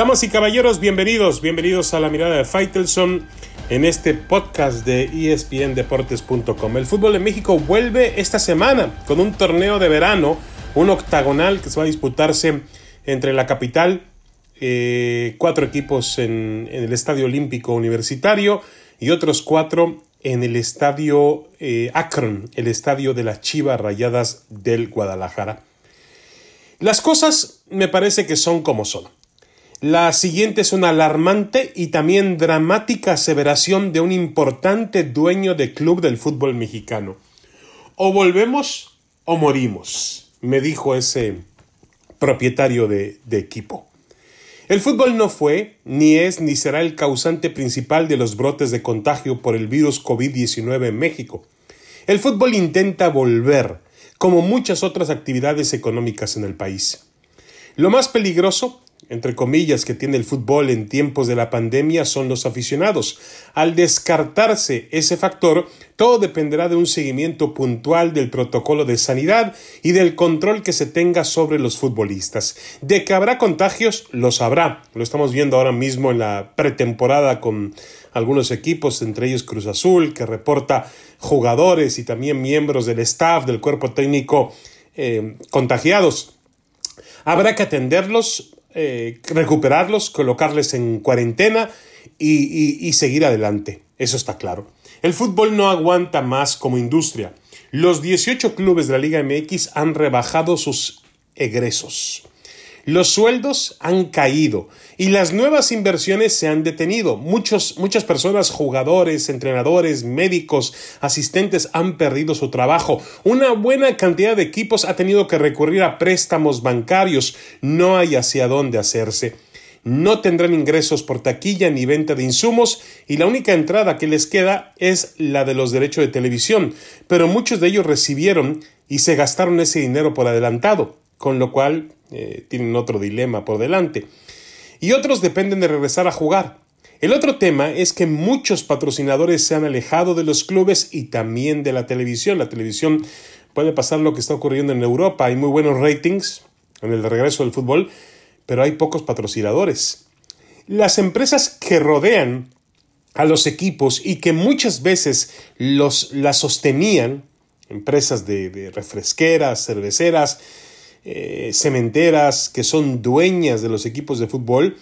Damas y caballeros, bienvenidos, bienvenidos a la mirada de Faitelson en este podcast de espndeportes.com. El fútbol de México vuelve esta semana con un torneo de verano, un octagonal que se va a disputarse entre la capital, eh, cuatro equipos en, el Estadio Olímpico Universitario y otros cuatro en el Estadio eh, Akron, el estadio de las Chivas Rayadas del Guadalajara. Las cosas me parece que son como son. La siguiente es una alarmante y también dramática aseveración de un importante dueño de club del fútbol mexicano. O volvemos o morimos, me dijo ese propietario de, de equipo. El fútbol no fue, ni es, ni será el causante principal de los brotes de contagio por el virus COVID-19 en México. El fútbol intenta volver, como muchas otras actividades económicas en el país. Lo más peligroso entre comillas, que tiene el fútbol en tiempos de la pandemia son los aficionados. Al descartarse ese factor, todo dependerá de un seguimiento puntual del protocolo de sanidad y del control que se tenga sobre los futbolistas. De que habrá contagios, los habrá. Lo estamos viendo ahora mismo en la pretemporada con algunos equipos, entre ellos Cruz Azul, que reporta jugadores y también miembros del staff, del cuerpo técnico eh, contagiados. Habrá que atenderlos eh, recuperarlos, colocarles en cuarentena y, seguir adelante. Eso está claro. El fútbol no aguanta más como industria. Los 18 clubes de la Liga MX han rebajado sus egresos. Los sueldos han caído y las nuevas inversiones se han detenido. Muchos, muchas personas, jugadores, entrenadores, médicos, asistentes han perdido su trabajo. Una buena cantidad de equipos ha tenido que recurrir a préstamos bancarios. No hay hacia dónde hacerse. No tendrán ingresos por taquilla ni venta de insumos y la única entrada que les queda es la de los derechos de televisión, pero muchos de ellos recibieron y se gastaron ese dinero por adelantado, con lo cual eh, tienen otro dilema por delante. Y otros dependen de regresar a jugar. El otro tema es que muchos patrocinadores se han alejado de los clubes y también de la televisión. La televisión puede pasar lo que está ocurriendo en Europa. Hay muy buenos ratings en el regreso del fútbol, pero hay pocos patrocinadores. Las empresas que rodean a los equipos y que muchas veces los, las sostenían, empresas de refresqueras, cerveceras, eh, cementeras que son dueñas de los equipos de fútbol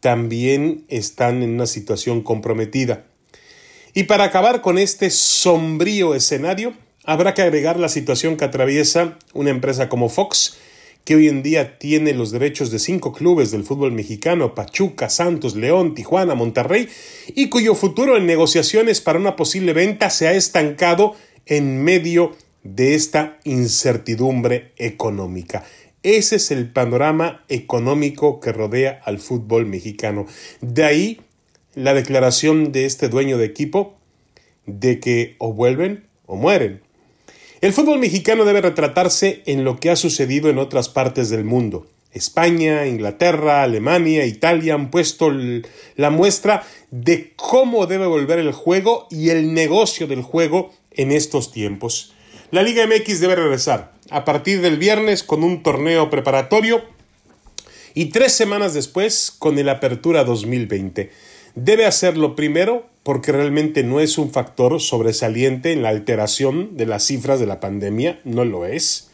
también están en una situación comprometida. Y para acabar con este sombrío escenario, habrá que agregar la situación que atraviesa una empresa como Fox, que hoy en día tiene los derechos de cinco clubes del fútbol mexicano, Pachuca, Santos, León, Tijuana, Monterrey, y cuyo futuro en negociaciones para una posible venta se ha estancado en medio de esta incertidumbre económica. Ese es el panorama económico que rodea al fútbol mexicano. De ahí la declaración de este dueño de equipo de que o vuelven o mueren. El fútbol mexicano debe retratarse en lo que ha sucedido en otras partes del mundo. España, Inglaterra, Alemania, Italia han puesto la muestra de cómo debe volver el juego y el negocio del juego en estos tiempos. La Liga MX debe regresar a partir del viernes con un torneo preparatorio y tres semanas después con el Apertura 2020. Debe hacerlo primero porque realmente no es un factor sobresaliente en la alteración de las cifras de la pandemia, no lo es,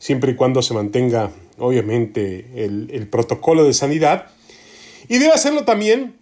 siempre y cuando se mantenga obviamente el, protocolo de sanidad. Y debe hacerlo también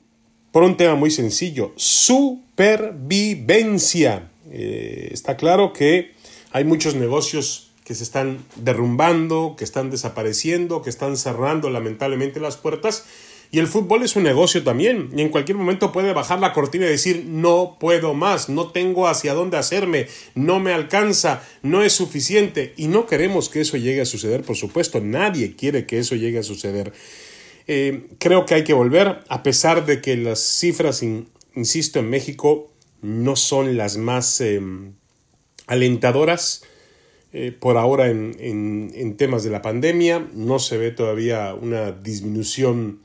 por un tema muy sencillo, supervivencia. Eh, está claro que hay muchos negocios que se están derrumbando, que están desapareciendo, que están cerrando lamentablemente las puertas. Y el fútbol es un negocio también. Y en cualquier momento puede bajar la cortina y decir no puedo más, no tengo hacia dónde hacerme, no me alcanza, no es suficiente. Y no queremos que eso llegue a suceder, por supuesto. Nadie quiere que eso llegue a suceder. Eh, creo que hay que volver, a pesar de que las cifras, insisto, en México no son las más em, alentadoras eh, por ahora en, en, temas de la pandemia. No se ve todavía una disminución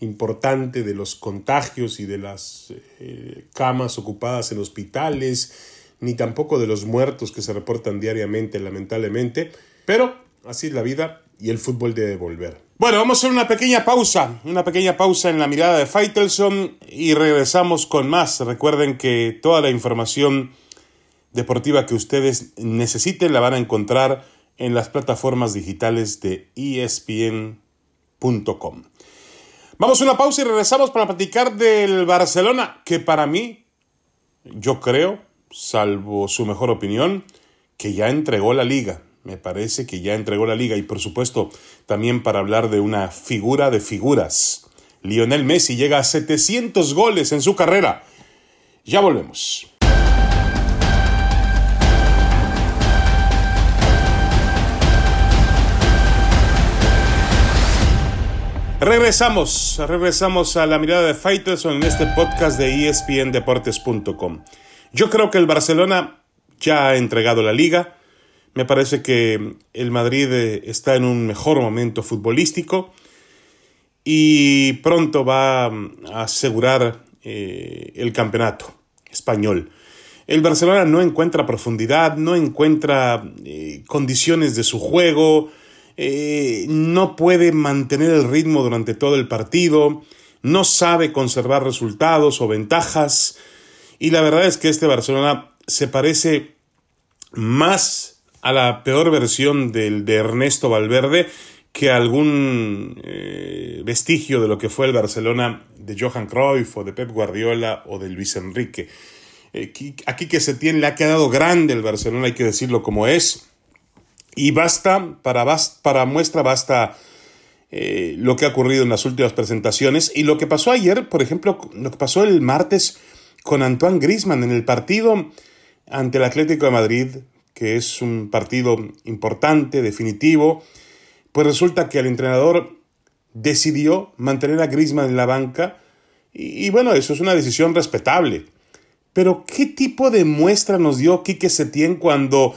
importante de los contagios y de las eh, camas ocupadas en hospitales, ni tampoco de los muertos que se reportan diariamente, lamentablemente. Pero así es la vida y el fútbol debe volver. Bueno, vamos a hacer una pequeña pausa, una pequeña pausa en la mirada de Faitelson y regresamos con más. Recuerden que toda la información deportiva que ustedes necesiten la van a encontrar en las plataformas digitales de espn.com. Vamos a una pausa y regresamos para platicar del Barcelona, que para mí, yo creo, salvo su mejor opinión, que ya entregó la liga. Me parece que ya entregó la liga y por supuesto también para hablar de una figura de figuras. Lionel Messi llega a 700 goles en su carrera. Ya volvemos. Regresamos, regresamos a la mirada de Faitelson en este podcast de espndeportes.com. Yo creo que el Barcelona ya ha entregado la liga. Me parece que el Madrid eh, está en un mejor momento futbolístico y pronto va a asegurar eh, el campeonato español. El Barcelona no encuentra profundidad, no encuentra eh, condiciones de su juego, eh, no puede mantener el ritmo durante todo el partido, no sabe conservar resultados o ventajas. Y la verdad es que este Barcelona se parece más a la peor versión del de Ernesto Valverde que algún eh, vestigio de lo que fue el Barcelona de Johan Cruyff o de Pep Guardiola o de Luis Enrique. Eh, aquí, que se tiene, le ha quedado grande el Barcelona, hay que decirlo como es. Y basta, para, para muestra basta eh, lo que ha ocurrido en las últimas presentaciones y lo que pasó ayer, por ejemplo, lo que pasó el martes con Antoine Grisman en el partido ante el Atlético de Madrid, que es un partido importante, definitivo, pues resulta que el entrenador decidió mantener a Grisman en la banca y, y bueno, eso es una decisión respetable. Pero ¿qué tipo de muestra nos dio Quique Setién cuando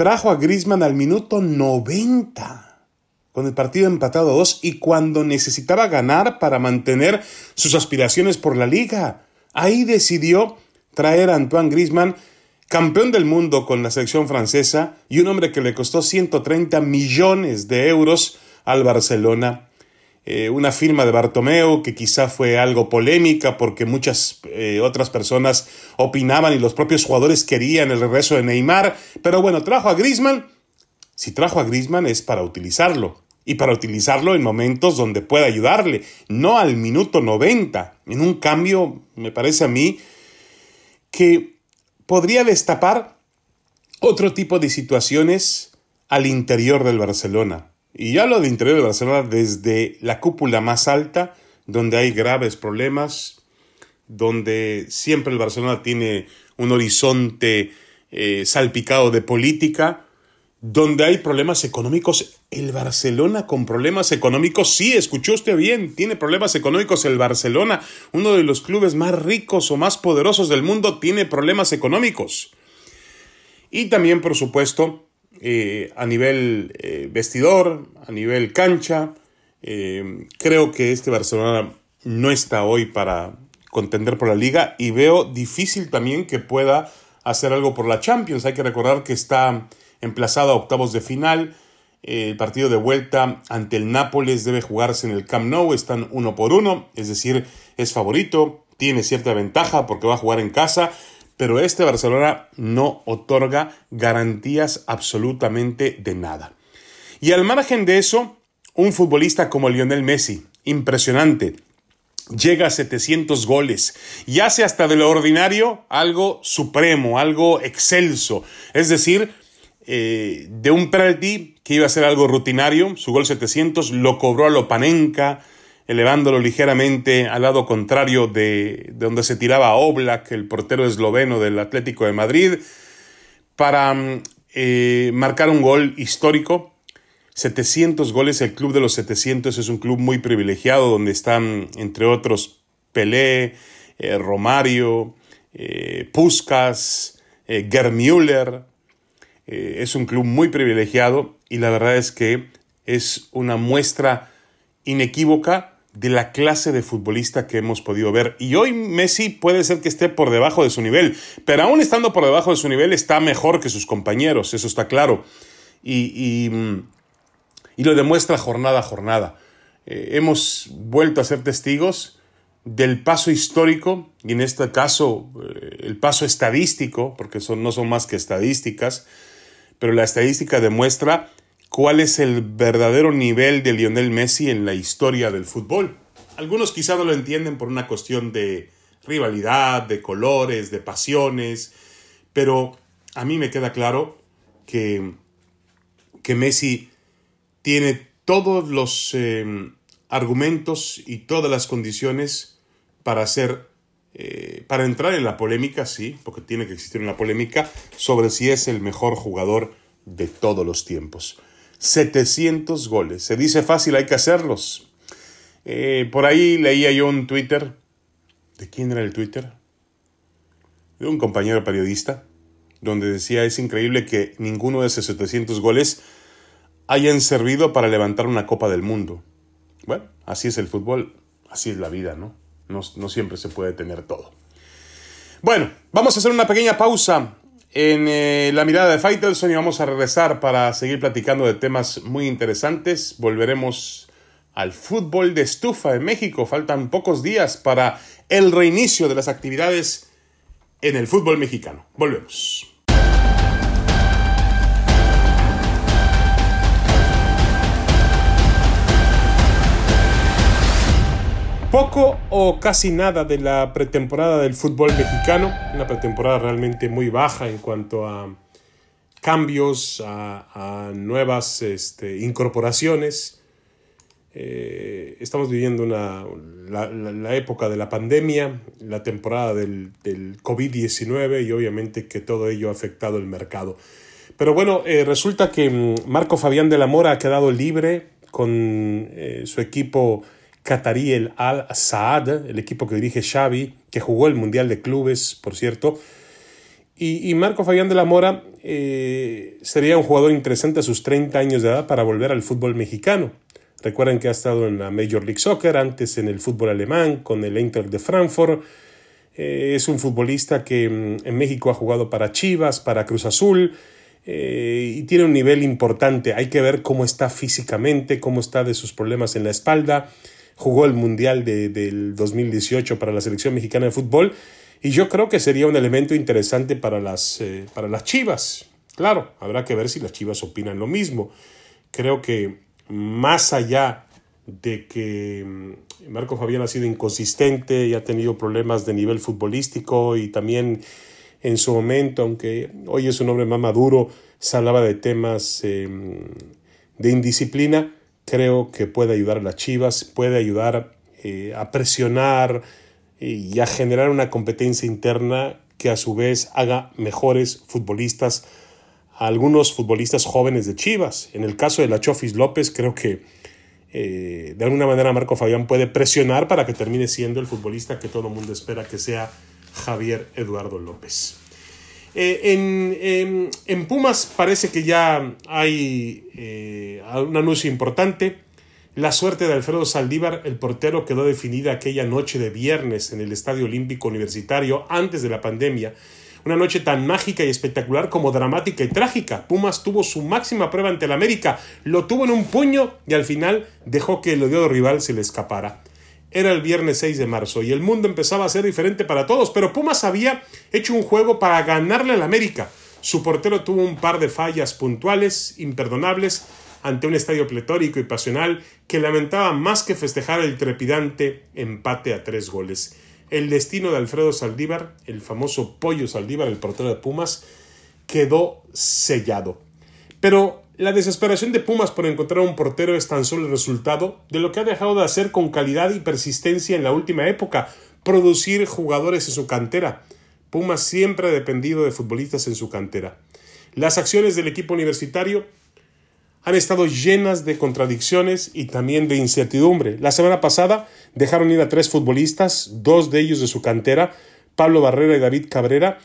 trajo a Grisman al minuto 90 con el partido empatado a 2 y cuando necesitaba ganar para mantener sus aspiraciones por la liga. Ahí decidió traer a Antoine Grisman, campeón del mundo con la selección francesa y un hombre que le costó 130 millones de euros al Barcelona eh, una firma de Bartomeu que quizá fue algo polémica porque muchas eh, otras personas opinaban y los propios jugadores querían el regreso de Neymar, pero bueno, trajo a Griezmann. Si trajo a Griezmann es para utilizarlo y para utilizarlo en momentos donde pueda ayudarle, no al minuto 90, en un cambio, me parece a mí, que podría destapar otro tipo de situaciones al interior del Barcelona. Y ya lo de interior de Barcelona desde la cúpula más alta, donde hay graves problemas, donde siempre el Barcelona tiene un horizonte eh, salpicado de política, donde hay problemas económicos. El Barcelona con problemas económicos, sí, escuchó usted bien, tiene problemas económicos el Barcelona, uno de los clubes más ricos o más poderosos del mundo, tiene problemas económicos. Y también, por supuesto, eh, a nivel eh, vestidor, a nivel cancha. Eh, creo que este Barcelona no está hoy para contender por la liga y veo difícil también que pueda hacer algo por la Champions. Hay que recordar que está emplazado a octavos de final. El partido de vuelta ante el Nápoles debe jugarse en el Camp Nou, están uno por uno, es decir, es favorito, tiene cierta ventaja porque va a jugar en casa, pero este Barcelona no otorga garantías absolutamente de nada. Y al margen de eso, un futbolista como Lionel Messi, impresionante, llega a 700 goles y hace hasta de lo ordinario algo supremo, algo excelso. Es decir, eh, de un penalti que iba a ser algo rutinario, su gol 700 lo cobró a Lopanenka, elevándolo ligeramente al lado contrario de, donde se tiraba Oblak, el portero esloveno del Atlético de Madrid, para mm, eh, marcar un gol histórico. 700 goles, el club de los 700 es un club muy privilegiado donde están, entre otros, Pelé, eh, Romario, eh, Puskas, eh, Germüller. es un club muy privilegiado y la verdad es que es una muestra inequívoca de la clase de futbolista que hemos podido ver. Y hoy Messi puede ser que esté por debajo de su nivel, pero aún estando por debajo de su nivel está mejor que sus compañeros, eso está claro. Y, y, lo demuestra jornada a jornada. eh, hemos vuelto a ser testigos del paso histórico, y en este caso eh, el paso estadístico, porque son, no son más que estadísticas, pero la estadística demuestra cuál es el verdadero nivel de Lionel Messi en la historia del fútbol. Algunos quizá no lo entienden por una cuestión de rivalidad, de colores, de pasiones, pero a mí me queda claro que, que Messi tiene todos los eh, argumentos y todas las condiciones para hacer, eh, para entrar en la polémica, sí, porque tiene que existir una polémica sobre si es el mejor jugador de todos los tiempos. 700 goles. Se dice fácil, hay que hacerlos. Eh, por ahí leía yo un Twitter. ¿De quién era el Twitter? De un compañero periodista, donde decía, es increíble que ninguno de esos 700 goles hayan servido para levantar una Copa del Mundo. Bueno, así es el fútbol, así es la vida, ¿no? No, siempre se puede tener todo. Bueno, vamos a hacer una pequeña pausa en eh, la mirada de Faitelson y vamos a regresar para seguir platicando de temas muy interesantes. Volveremos al fútbol de estufa en México. Faltan pocos días para el reinicio de las actividades en el fútbol mexicano. Volvemos. Poco o casi nada de la pretemporada del fútbol mexicano, una pretemporada realmente muy baja en cuanto a cambios, a, nuevas este, incorporaciones. Eh, estamos viviendo una, la, época de la pandemia, la temporada del, COVID-19 y obviamente que todo ello ha afectado el mercado. Pero bueno, eh, resulta que mm, Marco Fabián de la Mora ha quedado libre con eh, su equipo catarí, el Al Saad, el equipo que dirige Xavi, que jugó el Mundial de Clubes, por cierto. Y, Marco Fabián de la Mora eh, sería un jugador interesante a sus 30 años de edad para volver al fútbol mexicano. Recuerden que ha estado en la Major League Soccer, antes en el fútbol alemán, con el Inter de Frankfurt. Eh, es un futbolista que mm, en México ha jugado para Chivas, para Cruz Azul, eh, y tiene un nivel importante. Hay que ver cómo está físicamente, cómo está de sus problemas en la espalda jugó el Mundial de, del 2018 para la selección mexicana de fútbol y yo creo que sería un elemento interesante para las, eh, para las Chivas. Claro, habrá que ver si las Chivas opinan lo mismo. Creo que más allá de que mm, Marco Fabián ha sido inconsistente y ha tenido problemas de nivel futbolístico y también en su momento, aunque hoy es un hombre más maduro, se hablaba de temas em, de indisciplina, creo que puede ayudar a las Chivas, puede ayudar eh, a presionar y a generar una competencia interna que a su vez haga mejores futbolistas a algunos futbolistas jóvenes de Chivas. En el caso de la Chofis López, creo que eh, de alguna manera Marco Fabián puede presionar para que termine siendo el futbolista que todo el mundo espera que sea Javier Eduardo López. Eh, en, Pumas parece que ya hay eh, un anuncio importante. La suerte de Alfredo Saldívar, el portero, quedó definida aquella noche de viernes en el Estadio Olímpico Universitario antes de la pandemia. Una noche tan mágica y espectacular como dramática y trágica. Pumas tuvo su máxima prueba ante el América, lo tuvo en un puño y al final dejó que el odiado rival se le escapara. Era el viernes 6 de marzo y el mundo empezaba a ser diferente para todos, pero Pumas había hecho un juego para ganarle al América. Su portero tuvo un par de fallas puntuales, imperdonables, ante un estadio pletórico y pasional que lamentaba más que festejar el trepidante empate a tres goles. El destino de Alfredo Saldívar, el famoso Pollo Saldívar, el portero de Pumas, quedó sellado. Pero la desesperación de Pumas por encontrar un portero es tan solo el resultado de lo que ha dejado de hacer con calidad y persistencia en la última época, producir jugadores en su cantera. Pumas siempre ha dependido de futbolistas en su cantera. Las acciones del equipo universitario han estado llenas de contradicciones y también de incertidumbre. La semana pasada dejaron ir a tres futbolistas, dos de ellos de su cantera, Pablo Barrera y David Cabrera,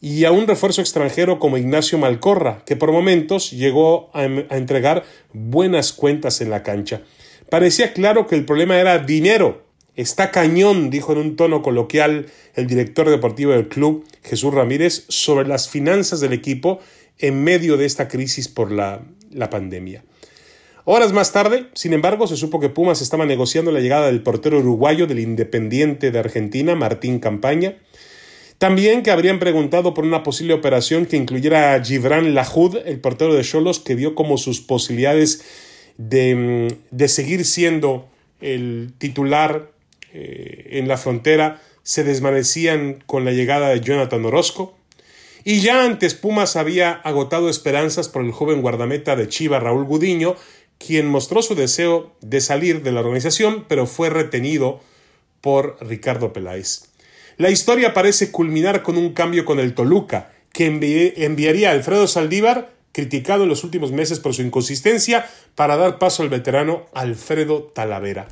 y a un refuerzo extranjero como Ignacio Malcorra, que por momentos llegó a, entregar buenas cuentas en la cancha. Parecía claro que el problema era dinero. Está cañón, dijo en un tono coloquial el director deportivo del club, Jesús Ramírez, sobre las finanzas del equipo en medio de esta crisis por la, la pandemia. Horas más tarde, sin embargo, se supo que Pumas estaba negociando la llegada del portero uruguayo del Independiente de Argentina, Martín Campaña. También que habrían preguntado por una posible operación que incluyera a Gibran Lahoud, el portero de Cholos, que dio como sus posibilidades de, de seguir siendo el titular eh, en la frontera se desvanecían con la llegada de Jonathan Orozco. Y ya antes Pumas había agotado esperanzas por el joven guardameta de Chiva Raúl Gudiño, quien mostró su deseo de salir de la organización, pero fue retenido por Ricardo Peláez. La historia parece culminar con un cambio con el Toluca, que enviaría a Alfredo Saldívar, criticado en los últimos meses por su inconsistencia, para dar paso al veterano Alfredo Talavera.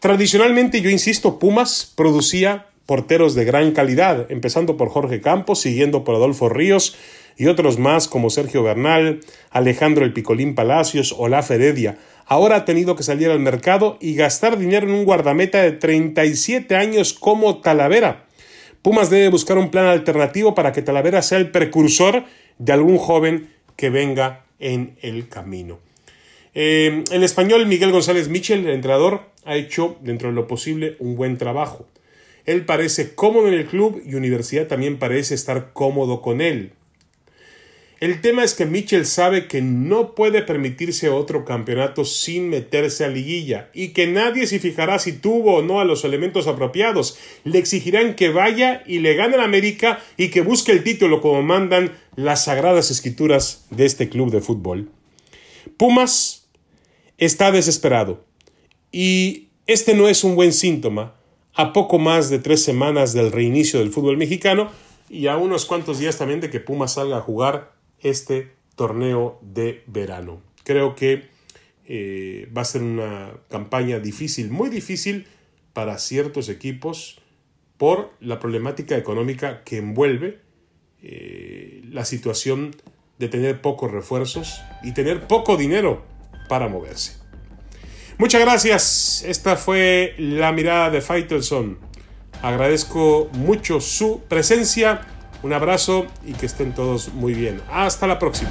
Tradicionalmente, yo insisto, Pumas producía porteros de gran calidad, empezando por Jorge Campos, siguiendo por Adolfo Ríos y otros más como Sergio Bernal, Alejandro El Picolín Palacios, Olaf Heredia. Ahora ha tenido que salir al mercado y gastar dinero en un guardameta de 37 años como Talavera. Pumas debe buscar un plan alternativo para que Talavera sea el precursor de algún joven que venga en el camino. Eh, el español Miguel González Michel, el entrenador, ha hecho, dentro de lo posible, un buen trabajo. Él parece cómodo en el club y Universidad también parece estar cómodo con él. El tema es que Mitchell sabe que no puede permitirse otro campeonato sin meterse a liguilla y que nadie se fijará si tuvo o no a los elementos apropiados. Le exigirán que vaya y le gane a América y que busque el título como mandan las sagradas escrituras de este club de fútbol. Pumas está desesperado. Y este no es un buen síntoma a poco más de tres semanas del reinicio del fútbol mexicano y a unos cuantos días también de que Pumas salga a jugar este torneo de verano. Creo que eh, va a ser una campaña difícil, muy difícil para ciertos equipos por la problemática económica que envuelve eh, la situación de tener pocos refuerzos y tener poco dinero para moverse. Muchas gracias. Esta fue la mirada de Faitelson. Agradezco mucho su presencia. Un abrazo y que estén todos muy bien. Hasta la próxima.